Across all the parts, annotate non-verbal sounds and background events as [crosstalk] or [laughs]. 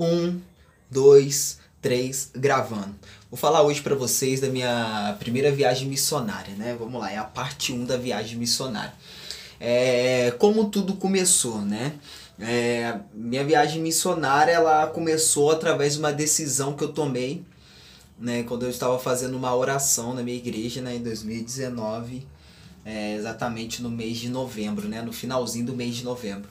Um, dois, três, gravando. Vou falar hoje para vocês da minha primeira viagem missionária, né? Vamos lá, é a parte 1 da viagem missionária. É, como tudo começou, né? É, minha viagem missionária ela começou através de uma decisão que eu tomei, né? Quando eu estava fazendo uma oração na minha igreja, né? Em 2019, é, exatamente no mês de novembro, né? No finalzinho do mês de novembro.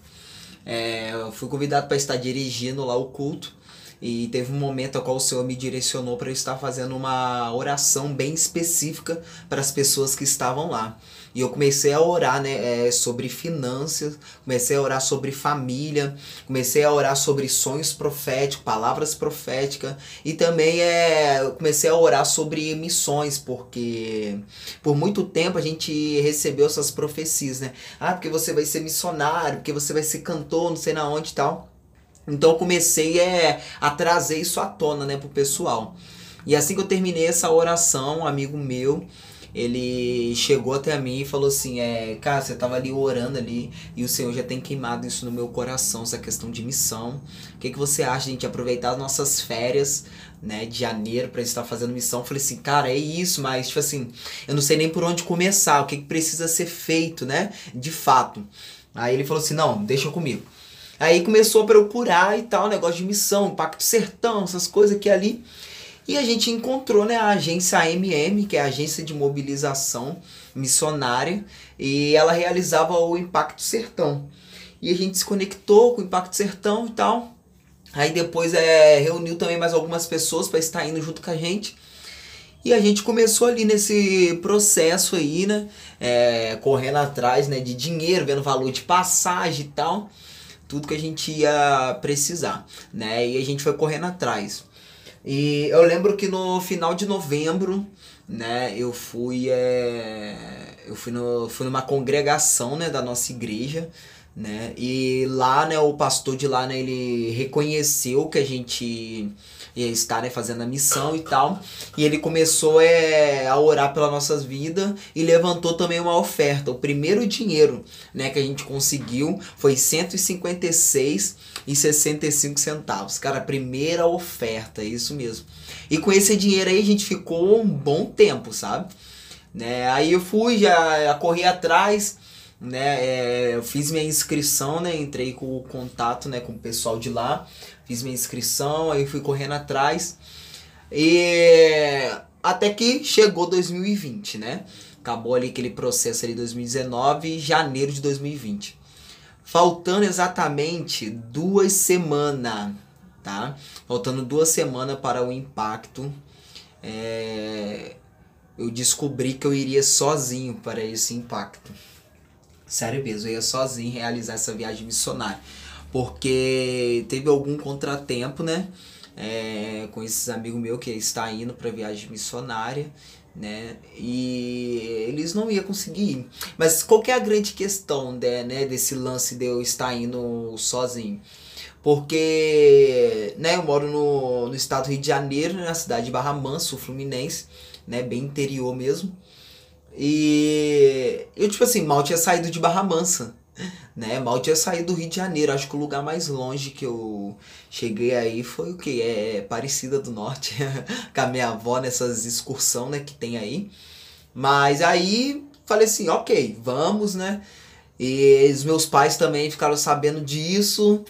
É, eu fui convidado para estar dirigindo lá o culto e teve um momento ao qual o Senhor me direcionou para eu estar fazendo uma oração bem específica para as pessoas que estavam lá. E eu comecei a orar né, é, sobre finanças, comecei a orar sobre família, comecei a orar sobre sonhos proféticos, palavras proféticas e também é, comecei a orar sobre missões, porque por muito tempo a gente recebeu essas profecias, né? Ah, porque você vai ser missionário, porque você vai ser cantor, não sei na onde e tal. Então eu comecei é, a trazer isso à tona né, pro pessoal. E assim que eu terminei essa oração, um amigo meu, ele chegou até mim e falou assim, é, cara, você tava ali orando ali e o Senhor já tem queimado isso no meu coração, essa questão de missão. O que, que você acha gente aproveitar as nossas férias, né, de janeiro para estar fazendo missão? Falei assim, cara, é isso, mas tipo assim, eu não sei nem por onde começar, o que, que precisa ser feito, né, de fato. Aí ele falou assim, não, deixa comigo. Aí começou a procurar e tal, negócio de missão, Pacto Sertão, essas coisas aqui ali. E a gente encontrou né, a agência AMM, que é a Agência de Mobilização Missionária, e ela realizava o Impacto Sertão. E a gente se conectou com o Impacto Sertão e tal. Aí depois é, reuniu também mais algumas pessoas para estar indo junto com a gente. E a gente começou ali nesse processo aí, né? É, correndo atrás né, de dinheiro, vendo valor de passagem e tal. Tudo que a gente ia precisar, né? E a gente foi correndo atrás. E eu lembro que no final de novembro, né, eu fui, é, eu fui, no, fui numa congregação, né, da nossa igreja, né, e lá, né, o pastor de lá, né, ele reconheceu que a gente ia estar né, fazendo a missão e tal. E ele começou é, a orar pelas nossas vidas e levantou também uma oferta. O primeiro dinheiro né, que a gente conseguiu foi 156 e 65 centavos. Cara, primeira oferta, é isso mesmo. E com esse dinheiro aí a gente ficou um bom tempo, sabe? Né? Aí eu fui, já, já corri atrás, né? É, eu fiz minha inscrição, né? Entrei com o contato, né, com o pessoal de lá fiz minha inscrição, aí fui correndo atrás. E até que chegou 2020, né? Acabou ali aquele processo ali 2019 janeiro de 2020. Faltando exatamente duas semanas, tá? Faltando duas semanas para o impacto. É... Eu descobri que eu iria sozinho para esse impacto. Sério mesmo, eu ia sozinho realizar essa viagem missionária porque teve algum contratempo, né? É, com esses amigos meus que está indo para viagem missionária, né? E eles não iam conseguir ir. Mas qual é a grande questão né, né, desse lance de eu estar indo sozinho? Porque né, eu moro no, no estado do Rio de Janeiro, na cidade de Barra Manso, Fluminense, né, bem interior mesmo. E eu, tipo assim, mal tinha saído de Barra Mansa né? Mal tinha saído do Rio de Janeiro. Acho que o lugar mais longe que eu cheguei aí foi o que? É Parecida do Norte, [laughs] com a minha avó nessas excursão, né? Que tem aí. Mas aí falei assim, ok, vamos, né? E os meus pais também ficaram sabendo disso.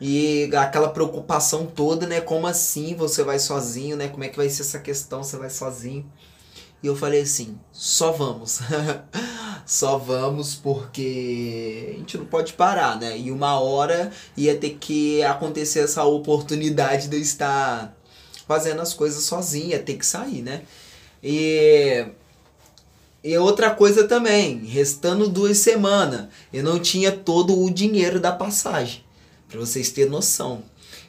E aquela preocupação toda, né? Como assim você vai sozinho, né? Como é que vai ser essa questão? Você vai sozinho? E eu falei assim: só vamos. [laughs] só vamos porque a gente não pode parar, né? E uma hora ia ter que acontecer essa oportunidade de eu estar fazendo as coisas sozinho, ia ter que sair, né? E, e outra coisa também, restando duas semanas, eu não tinha todo o dinheiro da passagem, para vocês terem noção.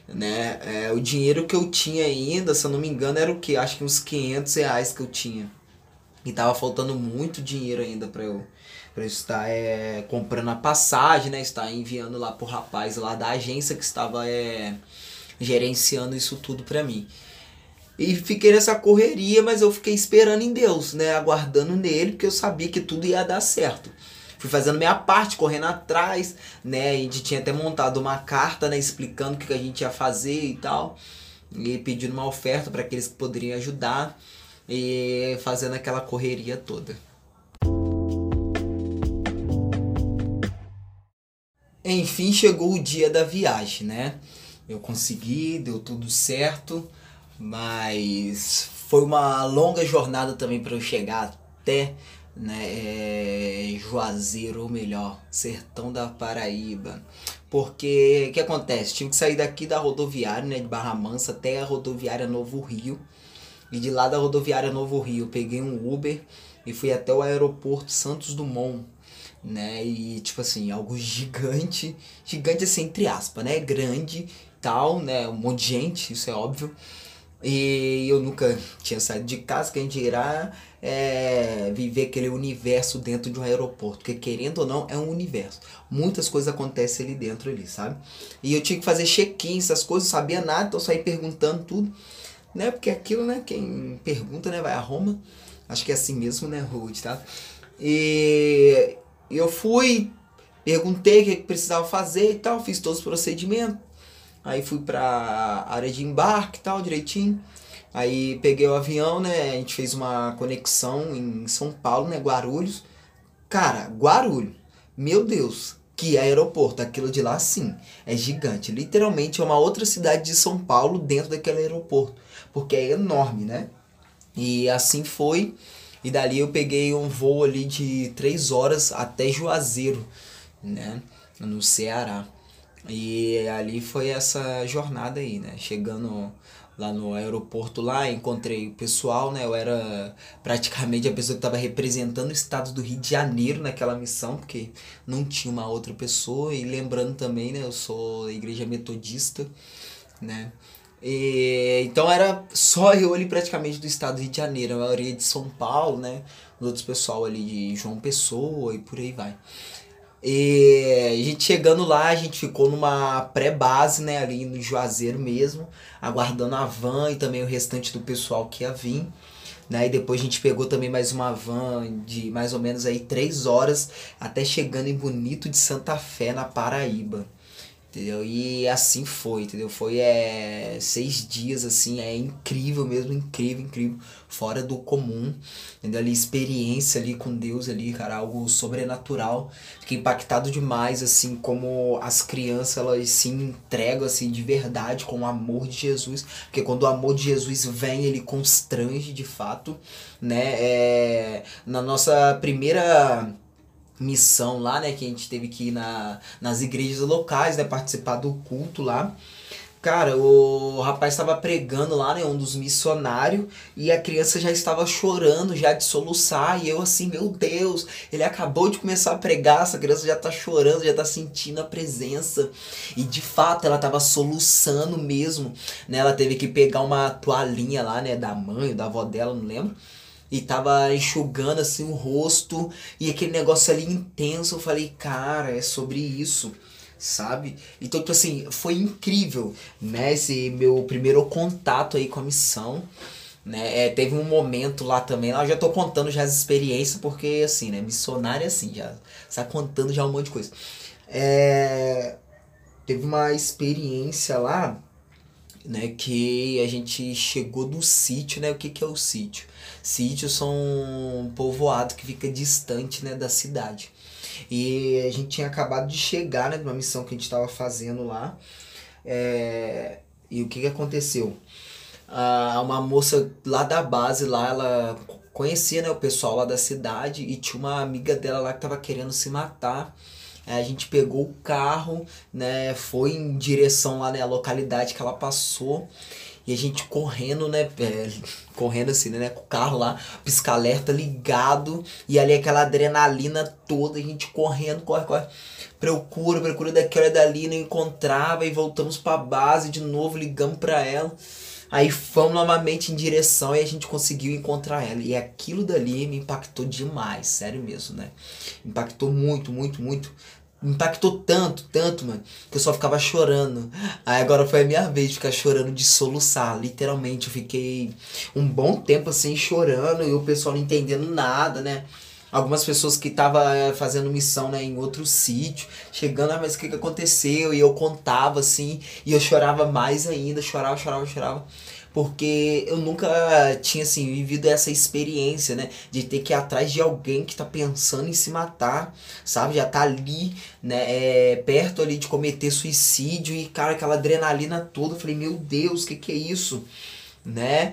Né? É, o dinheiro que eu tinha ainda, se eu não me engano, era o que? Acho que uns 500 reais que eu tinha. E tava faltando muito dinheiro ainda para eu, pra eu estar é, comprando a passagem, né? Estar enviando lá pro rapaz lá da agência que estava é, gerenciando isso tudo para mim. E fiquei nessa correria, mas eu fiquei esperando em Deus, né? Aguardando nele, porque eu sabia que tudo ia dar certo. fui fazendo minha parte, correndo atrás, né? A gente tinha até montado uma carta, né, explicando o que a gente ia fazer e tal. E pedindo uma oferta para aqueles que poderiam ajudar e fazendo aquela correria toda. Enfim, chegou o dia da viagem, né? Eu consegui, deu tudo certo, mas foi uma longa jornada também para eu chegar até né, é, Juazeiro, ou melhor, Sertão da Paraíba. Porque o que acontece? Tive que sair daqui da rodoviária, né, de Barra Mansa até a rodoviária Novo Rio. E de lá da rodoviária Novo Rio, peguei um Uber e fui até o aeroporto Santos Dumont, né? E tipo assim, algo [laughs] gigante, gigante assim entre aspas, né? Grande, tal, né? Um monte de gente, isso é óbvio. E eu nunca tinha saído de casa, que a gente irá é, viver aquele universo dentro de um aeroporto. Porque querendo ou não, é um universo. Muitas coisas acontecem ali dentro, ali, sabe? E eu tinha que fazer check-in, essas coisas, não sabia nada, então saí perguntando tudo. Né? Porque aquilo, né? Quem pergunta, né? Vai a Roma. Acho que é assim mesmo, né, Ruth, tá? E eu fui, perguntei o que precisava fazer e tal, fiz todos os procedimentos. Aí fui pra área de embarque e tal, direitinho. Aí peguei o avião, né? A gente fez uma conexão em São Paulo, né? Guarulhos. Cara, Guarulhos. Meu Deus, que aeroporto. Aquilo de lá, sim, é gigante. Literalmente é uma outra cidade de São Paulo dentro daquele aeroporto. Porque é enorme, né? E assim foi. E dali eu peguei um voo ali de três horas até Juazeiro, né? No Ceará. E ali foi essa jornada aí, né? Chegando lá no aeroporto lá, encontrei o pessoal, né? Eu era praticamente a pessoa que estava representando o estado do Rio de Janeiro naquela missão, porque não tinha uma outra pessoa. E lembrando também, né? Eu sou igreja metodista, né? E, então era só [laughs] eu ali praticamente do estado do Rio de Janeiro, a maioria de São Paulo, né? Os outros pessoal ali de João Pessoa e por aí vai. E a gente chegando lá, a gente ficou numa pré-base, né, ali no Juazeiro mesmo, aguardando a van e também o restante do pessoal que ia vir. Né? E depois a gente pegou também mais uma van de mais ou menos aí três horas até chegando em Bonito de Santa Fé, na Paraíba entendeu? E assim foi, entendeu? Foi é, seis dias, assim, é incrível mesmo, incrível, incrível, fora do comum, entendeu? Ali, experiência ali com Deus ali, cara, algo sobrenatural. Fiquei impactado demais, assim, como as crianças, elas se entregam, assim, de verdade com o amor de Jesus, porque quando o amor de Jesus vem, ele constrange, de fato, né? É, na nossa primeira missão lá, né? Que a gente teve que ir na, nas igrejas locais, né? Participar do culto lá. Cara, o rapaz estava pregando lá, né? Um dos missionários. E a criança já estava chorando, já de soluçar. E eu assim, meu Deus, ele acabou de começar a pregar. Essa criança já tá chorando, já tá sentindo a presença. E de fato, ela tava soluçando mesmo. Né? Ela teve que pegar uma toalhinha lá, né? Da mãe, da avó dela, não lembro e tava enxugando assim o rosto e aquele negócio ali intenso. Eu falei, cara, é sobre isso, sabe? Então, tipo assim, foi incrível, né? Esse meu primeiro contato aí com a missão. Né? É, teve um momento lá também, lá eu já tô contando já as experiências, porque assim, né? Missionário é assim, já está contando já um monte de coisa. É, teve uma experiência lá né, que a gente chegou do sítio, né? O que, que é o sítio? Sítios são um povoado que fica distante, né, da cidade. E a gente tinha acabado de chegar, né, numa missão que a gente estava fazendo lá. É, e o que, que aconteceu? Ah, uma moça lá da base, lá, ela conhecia, né, o pessoal lá da cidade e tinha uma amiga dela lá que estava querendo se matar a gente pegou o carro, né, foi em direção lá, né, à localidade que ela passou. E a gente correndo, né? É, correndo assim, né? Com o carro lá, pisca-alerta ligado. E ali aquela adrenalina toda, a gente correndo, corre, corre. Procura, procura daqui, olha dali, não encontrava. E voltamos pra base de novo, ligamos pra ela. Aí fomos novamente em direção e a gente conseguiu encontrar ela. E aquilo dali me impactou demais, sério mesmo, né? Impactou muito, muito, muito impactou tanto, tanto, mano, que eu só ficava chorando. Aí agora foi a minha vez de ficar chorando de soluçar, literalmente. Eu fiquei um bom tempo assim chorando e o pessoal não entendendo nada, né? algumas pessoas que estavam eh, fazendo missão né, em outro sítio, chegando, ah, mas o que, que aconteceu? E eu contava assim, e eu chorava mais ainda, chorava, chorava, chorava. Porque eu nunca tinha assim vivido essa experiência, né? De ter que ir atrás de alguém que tá pensando em se matar, sabe? Já tá ali, né? É, perto ali de cometer suicídio e, cara, aquela adrenalina toda. Eu falei, meu Deus, o que, que é isso? Né?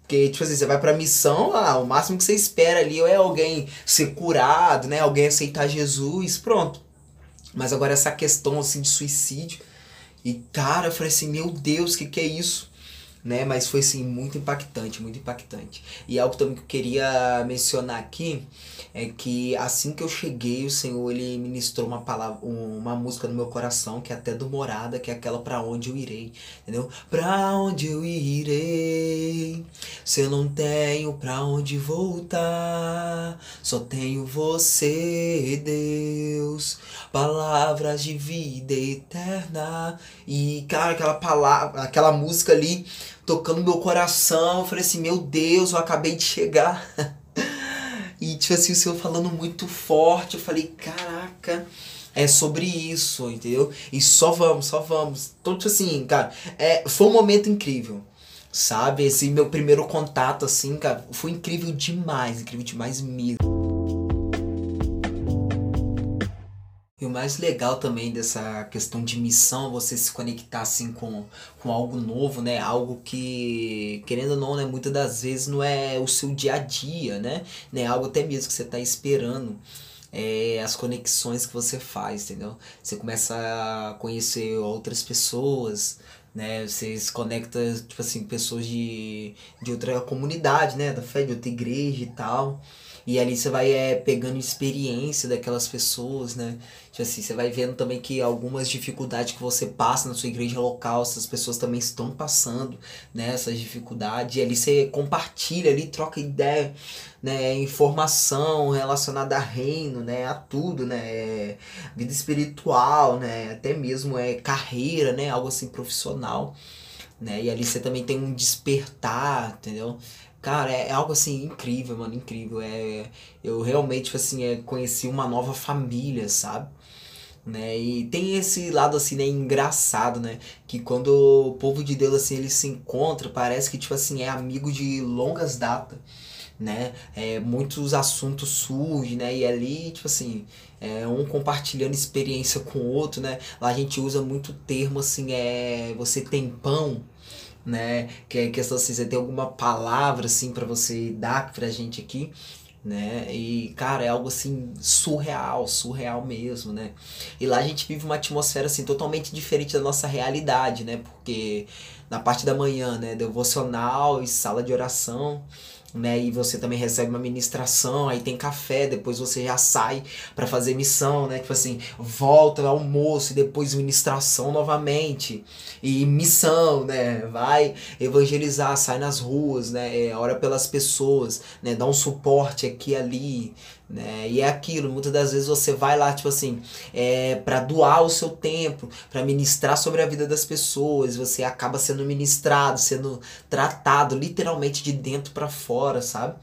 Porque, tipo assim, você vai pra missão, ah, o máximo que você espera ali é alguém ser curado, né? Alguém aceitar Jesus, pronto. Mas agora essa questão, assim, de suicídio. E, cara, eu falei assim, meu Deus, o que, que é isso? Né? Mas foi, assim, muito impactante, muito impactante. E algo também que eu queria mencionar aqui é que assim que eu cheguei, o Senhor ele ministrou uma palavra, uma música no meu coração, que é até do Morada, que é aquela para onde eu irei, entendeu? Para onde eu irei? Se eu não tenho para onde voltar, só tenho você, Deus. Palavras de vida eterna. E cara, aquela palavra, aquela música ali tocando meu coração, eu falei assim, meu Deus, eu acabei de chegar. [laughs] E, tipo assim, o Senhor falando muito forte. Eu falei, caraca, é sobre isso, entendeu? E só vamos, só vamos. Então, tipo assim, cara, é, foi um momento incrível. Sabe? Esse meu primeiro contato, assim, cara, foi incrível demais, incrível demais mesmo. Mais legal também dessa questão de missão, você se conectar assim com, com algo novo, né? Algo que, querendo ou não, né? Muitas das vezes não é o seu dia a dia, né? né? Algo até mesmo que você está esperando. É, as conexões que você faz, entendeu? Você começa a conhecer outras pessoas, né? Você se conecta, tipo assim, pessoas de, de outra comunidade, né? Da fé, de outra igreja e tal. E ali você vai é, pegando experiência daquelas pessoas, né? Tipo assim, você vai vendo também que algumas dificuldades que você passa na sua igreja local, essas pessoas também estão passando, né? Essas dificuldades. E ali você compartilha ali, troca ideia, né? Informação relacionada a reino, né? A tudo, né? Vida espiritual, né? Até mesmo é carreira, né? Algo assim profissional. Né? E ali você também tem um despertar, entendeu? Cara, é, é algo assim incrível, mano, incrível. É, eu realmente, tipo assim, é, conheci uma nova família, sabe? Né? E tem esse lado assim, né, engraçado, né? Que quando o povo de Deus assim, ele se encontra, parece que tipo assim, é amigo de longas datas, né? É, muitos assuntos surgem, né? E ali, tipo assim, é, um compartilhando experiência com o outro, né? Lá a gente usa muito termo assim, é você tem pão, né? Que é questão assim, você tem alguma palavra assim para você dar pra gente aqui, né? E cara, é algo assim surreal, surreal mesmo, né? E lá a gente vive uma atmosfera assim totalmente diferente da nossa realidade, né? Porque na parte da manhã, né, devocional e sala de oração, né? E você também recebe uma ministração, aí tem café, depois você já sai para fazer missão, né? Tipo assim, volta almoço e depois ministração novamente. E missão, né? Vai evangelizar, sai nas ruas, né? É, ora pelas pessoas, né? Dá um suporte aqui e ali, né? E é aquilo, muitas das vezes você vai lá, tipo assim, é, para doar o seu tempo, para ministrar sobre a vida das pessoas, você acaba sendo ministrado, sendo tratado literalmente de dentro para fora, sabe?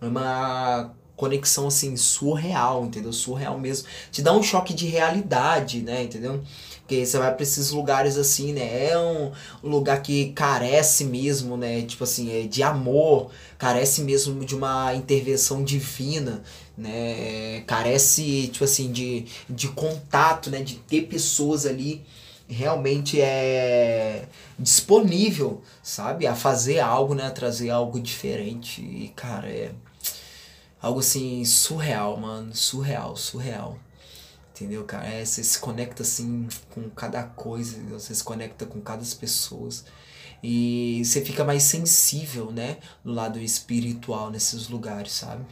É uma conexão assim surreal, entendeu? Surreal mesmo. Te dá um choque de realidade, né, entendeu? Porque você vai para esses lugares assim, né? É um lugar que carece mesmo, né? Tipo assim, é de amor, carece mesmo de uma intervenção divina, né? É, carece, tipo assim, de, de contato, né? De ter pessoas ali realmente é disponível, sabe? A fazer algo, né? A trazer algo diferente. E, cara, é algo assim surreal, mano. Surreal, surreal. Entendeu, cara? É, você se conecta assim com cada coisa, você se conecta com cada pessoas. E você fica mais sensível, né? No lado espiritual nesses lugares, sabe?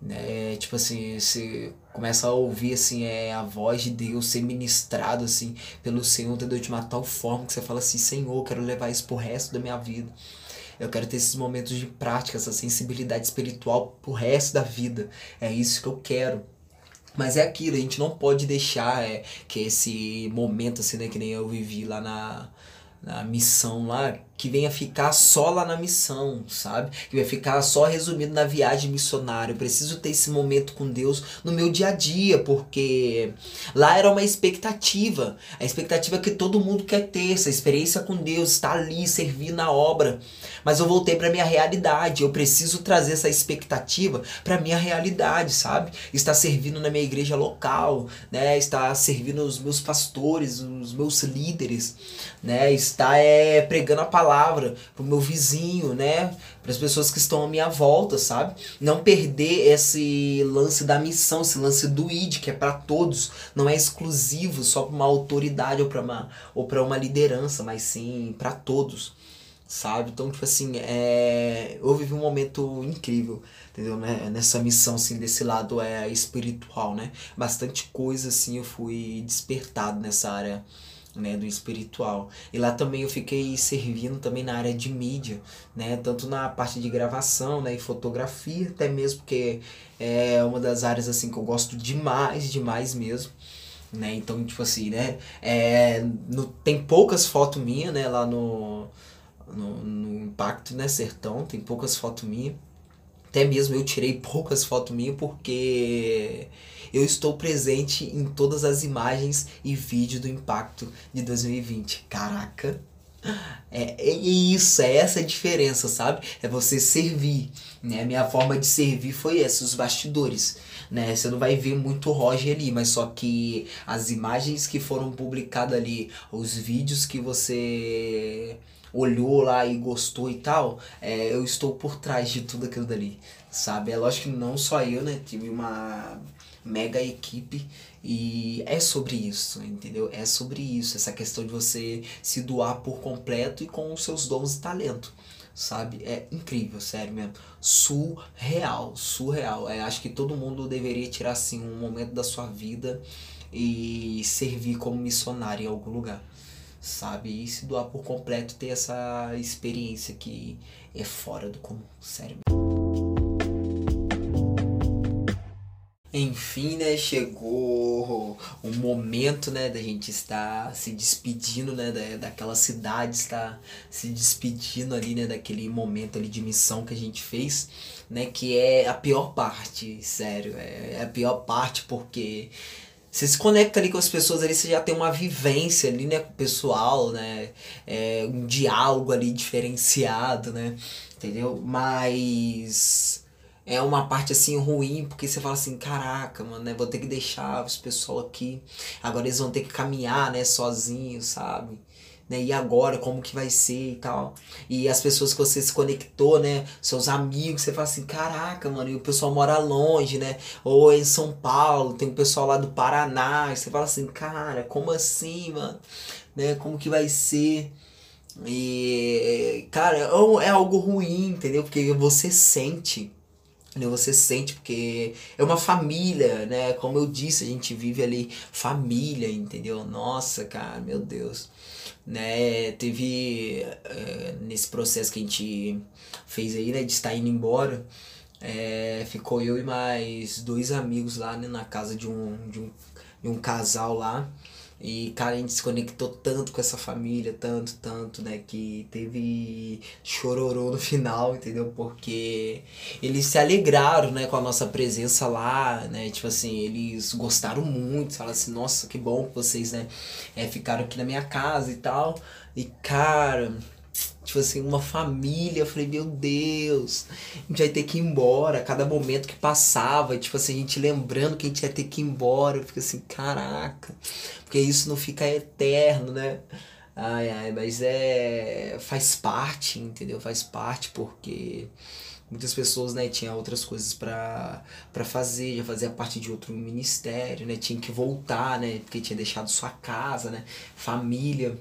Né tipo assim, você começa a ouvir assim é a voz de Deus ser ministrado assim pelo Senhor, entendeu? De uma tal forma que você fala assim, Senhor, eu quero levar isso pro resto da minha vida. Eu quero ter esses momentos de prática, essa sensibilidade espiritual pro resto da vida. É isso que eu quero. Mas é aquilo, a gente não pode deixar é, que esse momento, assim, né, que nem eu vivi lá na, na missão lá, que venha ficar só lá na missão, sabe? Que vai ficar só resumido na viagem missionária. Eu preciso ter esse momento com Deus no meu dia a dia, porque lá era uma expectativa. A expectativa que todo mundo quer ter, essa experiência com Deus, estar ali, servir na obra. Mas eu voltei para minha realidade. Eu preciso trazer essa expectativa para minha realidade, sabe? Estar servindo na minha igreja local, né? Estar servindo os meus pastores, os meus líderes, né? Estar é, pregando a palavra palavra pro meu vizinho, né? Para as pessoas que estão à minha volta, sabe? Não perder esse lance da missão, esse lance do id, que é para todos, não é exclusivo só para uma autoridade ou para uma ou para uma liderança, mas sim para todos, sabe? Então, tipo assim, é, eu vivi um momento incrível, entendeu? Né? Nessa missão assim desse lado é espiritual, né? Bastante coisa assim eu fui despertado nessa área né, do espiritual. E lá também eu fiquei servindo também na área de mídia, né, tanto na parte de gravação, né, e fotografia, até mesmo porque é uma das áreas assim que eu gosto demais, demais mesmo. Né? Então, tipo assim, né? É, no, tem poucas fotos minhas, né? Lá no, no, no Impacto, né? Sertão, tem poucas fotos minhas. Até mesmo eu tirei poucas fotos minhas porque eu estou presente em todas as imagens e vídeos do Impacto de 2020. Caraca! É, é isso, é essa a diferença, sabe? É você servir, né? Minha forma de servir foi essa, os bastidores, né? Você não vai ver muito Roger ali, mas só que as imagens que foram publicadas ali, os vídeos que você olhou lá e gostou e tal, é, eu estou por trás de tudo aquilo dali, sabe? É lógico que não só eu, né? Tive uma mega equipe e é sobre isso, entendeu? É sobre isso, essa questão de você se doar por completo e com os seus dons e talento, sabe? É incrível, sério mesmo. Surreal, surreal. É, acho que todo mundo deveria tirar assim um momento da sua vida e servir como missionário em algum lugar sabe? E se doar por completo, ter essa experiência que é fora do comum, sério. Enfim, né, chegou o momento, né, da gente estar se despedindo, né, da, daquela cidade, estar se despedindo ali, né, daquele momento ali de missão que a gente fez, né, que é a pior parte, sério, é, é a pior parte porque você se conecta ali com as pessoas ali, você já tem uma vivência ali, né, com o pessoal, né, é, um diálogo ali diferenciado, né, entendeu? Mas é uma parte assim ruim, porque você fala assim, caraca, mano, né, vou ter que deixar os pessoal aqui, agora eles vão ter que caminhar, né, sozinhos, sabe? Né? E agora, como que vai ser e tal. E as pessoas que você se conectou, né? Seus amigos, você fala assim, caraca, mano, e o pessoal mora longe, né? Ou em São Paulo, tem o pessoal lá do Paraná, e você fala assim, cara, como assim, mano? Né? Como que vai ser? E, cara, é, é algo ruim, entendeu? Porque você sente você sente porque é uma família, né? Como eu disse, a gente vive ali família, entendeu? Nossa, cara, meu Deus né? Teve é, nesse processo que a gente fez aí, né, de estar indo embora, é, ficou eu e mais dois amigos lá né, na casa de um, de um, de um casal lá. E, cara, a gente se conectou tanto com essa família, tanto, tanto, né? Que teve chororô no final, entendeu? Porque eles se alegraram, né? Com a nossa presença lá, né? Tipo assim, eles gostaram muito, falaram assim, nossa, que bom que vocês, né? É, ficaram aqui na minha casa e tal. E, cara tipo assim, uma família. Eu falei, meu Deus, a gente vai ter que ir embora. Cada momento que passava, tipo assim, a gente lembrando que a gente ia ter que ir embora. Eu fico assim, caraca, porque isso não fica eterno, né? Ai, ai, mas é. faz parte, entendeu? Faz parte porque muitas pessoas, né, tinham outras coisas para fazer, já fazia parte de outro ministério, né? Tinha que voltar, né? Porque tinha deixado sua casa, né? Família.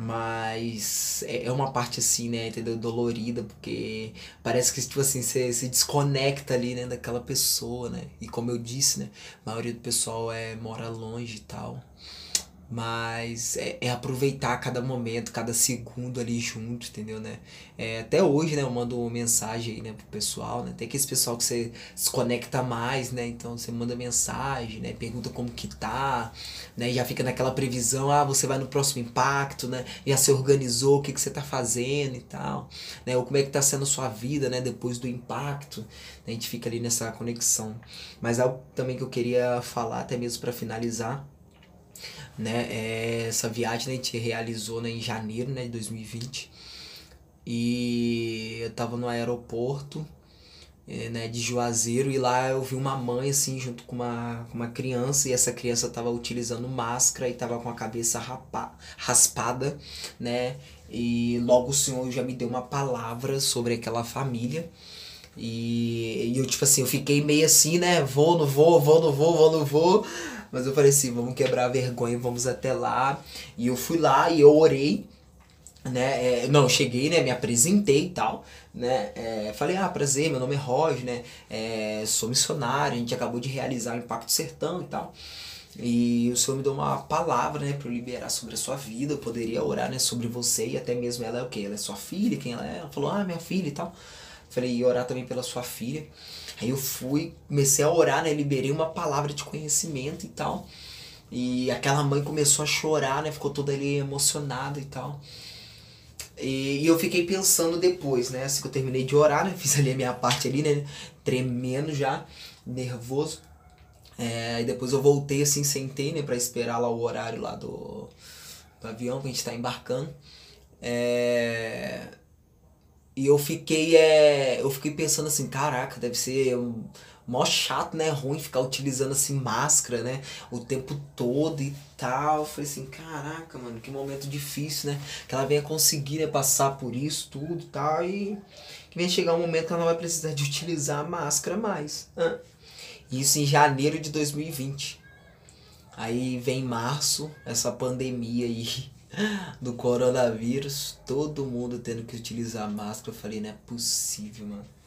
Mas é, é uma parte assim, né, entendeu? Dolorida, porque parece que, tipo assim, você se desconecta ali, né, daquela pessoa, né? E como eu disse, né, a maioria do pessoal é, mora longe e tal. Mas é, é, aproveitar cada momento, cada segundo ali junto, entendeu, né? É, até hoje, né, eu mando mensagem aí, né, pro pessoal, né? Tem aquele pessoal que você se conecta mais, né? Então você manda mensagem, né? Pergunta como que tá, né? Já fica naquela previsão, ah, você vai no próximo impacto, né? Já se organizou, o que, que você tá fazendo e tal, né? Ou como é que tá sendo a sua vida, né, depois do impacto. Né? A gente fica ali nessa conexão. Mas algo também que eu queria falar, até mesmo para finalizar, né? É, essa viagem né, a gente realizou né, em janeiro né, de 2020. E eu tava no aeroporto é, né, de Juazeiro e lá eu vi uma mãe assim junto com uma, com uma criança e essa criança tava utilizando máscara e tava com a cabeça rapa, raspada, né? E logo o senhor já me deu uma palavra sobre aquela família. E, e eu, tipo assim, eu fiquei meio assim, né? Vou, não vou, vou, não vou, vou, não vou. Mas eu falei assim, vamos quebrar a vergonha, vamos até lá. E eu fui lá e eu orei, né? É, não, cheguei, né? Me apresentei e tal, né? É, falei, ah, prazer, meu nome é Roger, né? É, sou missionário, a gente acabou de realizar o Impacto Sertão e tal. E o Senhor me deu uma palavra, né, para eu liberar sobre a sua vida. Eu poderia orar, né, sobre você e até mesmo ela é o quê? Ela é sua filha, quem ela é? Ela falou, ah, minha filha e tal. Falei, e orar também pela sua filha. Aí eu fui, comecei a orar, né? Liberei uma palavra de conhecimento e tal. E aquela mãe começou a chorar, né? Ficou toda ali emocionada e tal. E, e, eu fiquei pensando depois, né? Assim que eu terminei de orar, né? [laughs] Fiz ali a minha parte ali, né? Tremendo já, nervoso. É, e depois eu voltei assim, sentei, né? Pra esperar lá o horário lá do, do avião que a gente tá embarcando. É, e eu fiquei, é, eu fiquei pensando assim, caraca, deve ser um, mó chato, né? Ruim ficar utilizando assim máscara, né? O tempo todo e tal. Eu falei assim, caraca, mano, que momento difícil, né? Que ela venha conseguir né, passar por isso, tudo e tal. E que venha chegar um momento que ela não vai precisar de utilizar a máscara mais. Né? Isso em janeiro de 2020. Aí vem março, essa pandemia aí [laughs] do coronavírus, todo mundo tendo que utilizar máscara. Eu falei, não é possível, mano.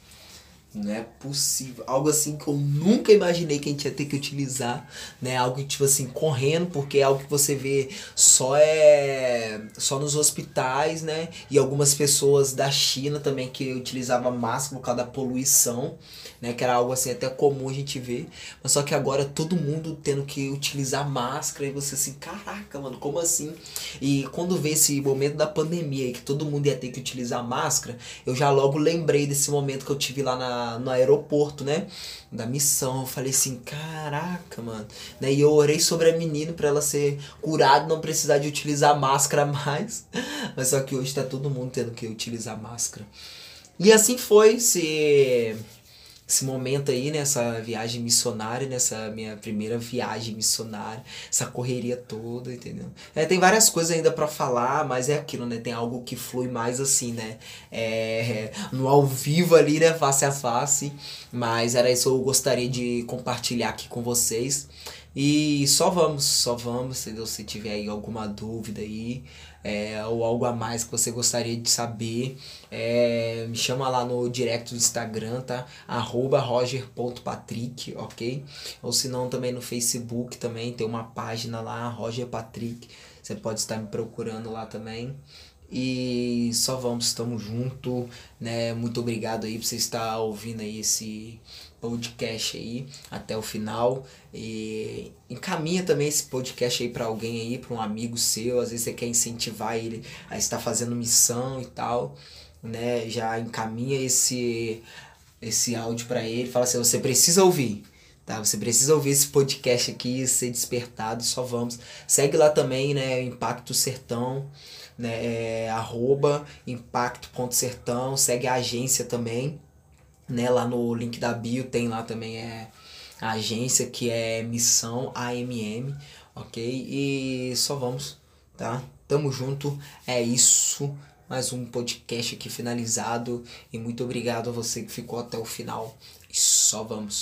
Não é possível. Algo assim que eu nunca imaginei que a gente ia ter que utilizar, né? Algo tipo assim, correndo, porque é algo que você vê só é só nos hospitais, né? E algumas pessoas da China também que utilizavam máscara por causa da poluição né? Que era algo assim até comum a gente ver. Mas só que agora todo mundo tendo que utilizar máscara e você assim, caraca, mano, como assim? E quando vê esse momento da pandemia que todo mundo ia ter que utilizar máscara, eu já logo lembrei desse momento que eu tive lá na, no aeroporto, né? Da missão. Eu falei assim, caraca, mano. E eu orei sobre a menina para ela ser curada, não precisar de utilizar máscara [laughs] mais. Mas só que hoje tá todo mundo tendo que utilizar máscara. E assim foi se esse momento aí, nessa viagem missionária, nessa minha primeira viagem missionária, essa correria toda, entendeu? É, tem várias coisas ainda para falar, mas é aquilo, né? Tem algo que flui mais assim, né? É, no ao vivo ali, né? Face a face. Mas era isso que eu gostaria de compartilhar aqui com vocês. E só vamos, só vamos? Se tiver aí alguma dúvida aí, é, ou algo a mais que você gostaria de saber, é, me chama lá no direct do Instagram, tá? Arroba roger.patrick, ok? Ou se não, também no Facebook também tem uma página lá, Roger Patrick. Você pode estar me procurando lá também. E só vamos, estamos junto, né? Muito obrigado aí por você estar ouvindo aí esse podcast aí até o final. E encaminha também esse podcast aí para alguém aí, para um amigo seu, às vezes você quer incentivar ele a estar fazendo missão e tal, né? Já encaminha esse esse áudio para ele, fala assim, você precisa ouvir. Tá, você precisa ouvir esse podcast aqui, ser despertado, só vamos. Segue lá também, né, Impacto Sertão, né, é, arroba impacto.sertão, segue a agência também, né? Lá no link da bio tem lá também é a agência que é Missão AMM, ok? E só vamos, tá? Tamo junto, é isso. Mais um podcast aqui finalizado. E muito obrigado a você que ficou até o final. E só vamos.